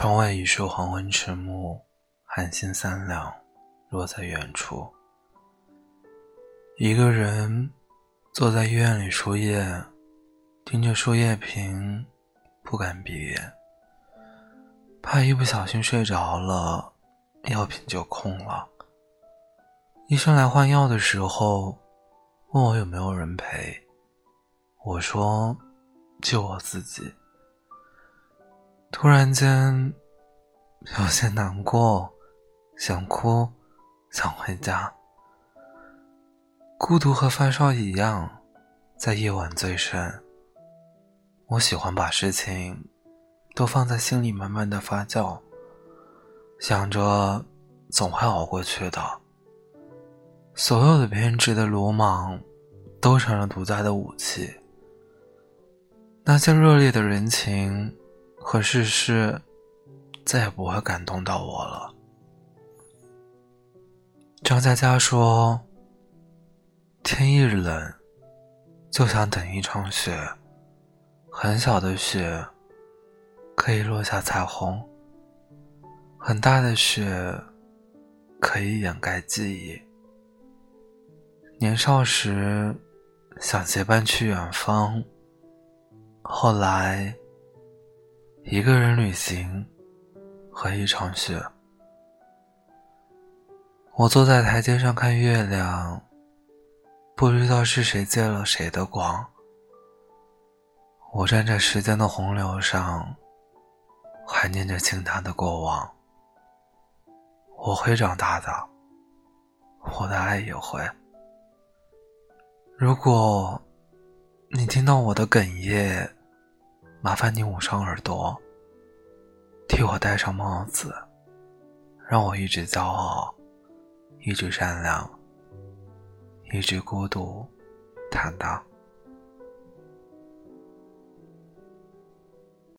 窗外已是黄昏迟暮，寒星三两，落在远处。一个人坐在医院里输液，盯着输液瓶，不敢闭眼，怕一不小心睡着了，药瓶就空了。医生来换药的时候，问我有没有人陪，我说就我自己。突然间，有些难过，想哭，想回家。孤独和发烧一样，在夜晚最深。我喜欢把事情都放在心里，慢慢的发酵，想着总会熬过去的。所有的偏执的鲁莽，都成了独家的武器。那些热烈的人情。和世事再也不会感动到我了。张嘉佳说：“天一冷，就想等一场雪。很小的雪可以落下彩虹，很大的雪可以掩盖记忆。年少时想结伴去远方，后来。”一个人旅行和一场雪。我坐在台阶上看月亮，不知道是谁借了谁的光。我站在时间的洪流上，怀念着倾塌的过往。我会长大的，我的爱也会。如果你听到我的哽咽，麻烦你捂上耳朵，替我戴上帽子，让我一直骄傲，一直善良，一直孤独，坦荡。